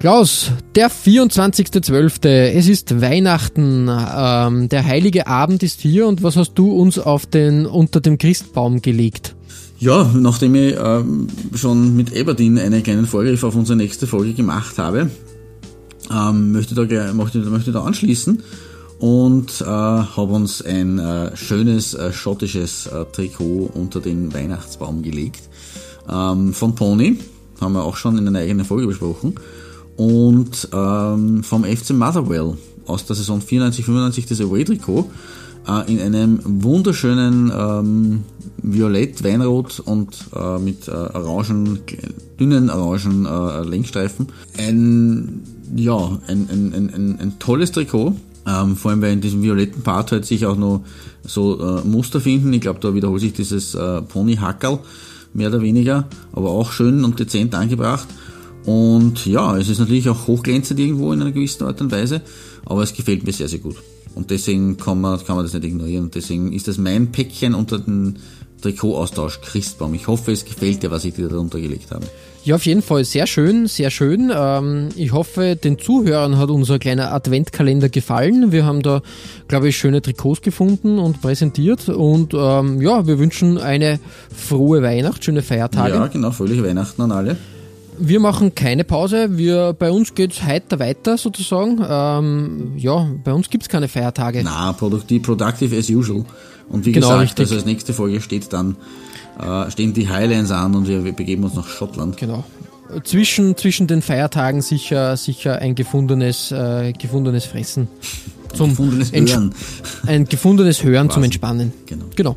Klaus, der 24.12. Es ist Weihnachten. Ähm, der heilige Abend ist hier und was hast du uns auf den, unter dem Christbaum gelegt? Ja, nachdem ich ähm, schon mit Eberdin einen kleinen Vorgriff auf unsere nächste Folge gemacht habe, ähm, möchte, da, möchte, möchte da anschließen und äh, habe uns ein äh, schönes äh, schottisches äh, Trikot unter den Weihnachtsbaum gelegt. Ähm, von Pony, haben wir auch schon in einer eigenen Folge besprochen. Und ähm, vom FC Motherwell aus der Saison 94-95 das Away-Trikot äh, in einem wunderschönen ähm, Violett, Weinrot und äh, mit äh, orangen, dünnen orangen äh, Lenkstreifen. Ein, ja, ein, ein, ein, ein tolles Trikot ähm, vor allem, weil in diesem violetten Part halt sich auch noch so äh, Muster finden. Ich glaube, da wiederholt sich dieses äh, Pony-Hackerl mehr oder weniger, aber auch schön und dezent angebracht. Und ja, es ist natürlich auch hochglänzend irgendwo in einer gewissen Art und Weise, aber es gefällt mir sehr, sehr gut. Und deswegen kann man, kann man das nicht ignorieren. Und deswegen ist das mein Päckchen unter den Trikotaustausch Christbaum. Ich hoffe, es gefällt dir, was ich dir darunter gelegt habe. Ja, auf jeden Fall sehr schön, sehr schön. Ähm, ich hoffe, den Zuhörern hat unser kleiner Adventkalender gefallen. Wir haben da, glaube ich, schöne Trikots gefunden und präsentiert. Und ähm, ja, wir wünschen eine frohe Weihnacht, schöne Feiertage. Ja, genau, fröhliche Weihnachten an alle. Wir machen keine Pause. Wir, bei uns geht es heiter weiter sozusagen. Ähm, ja, bei uns gibt es keine Feiertage. Na, produktiv, productive as usual. Und wie genau, gesagt, richtig. also als nächste Folge steht dann, äh, stehen die Highlands an und wir, wir begeben uns nach Schottland. Genau. Zwischen, zwischen den Feiertagen sicher, sicher ein gefundenes, äh, gefundenes Fressen. Zum ein gefundenes Hören. Ein gefundenes Hören zum Entspannen. Genau. genau.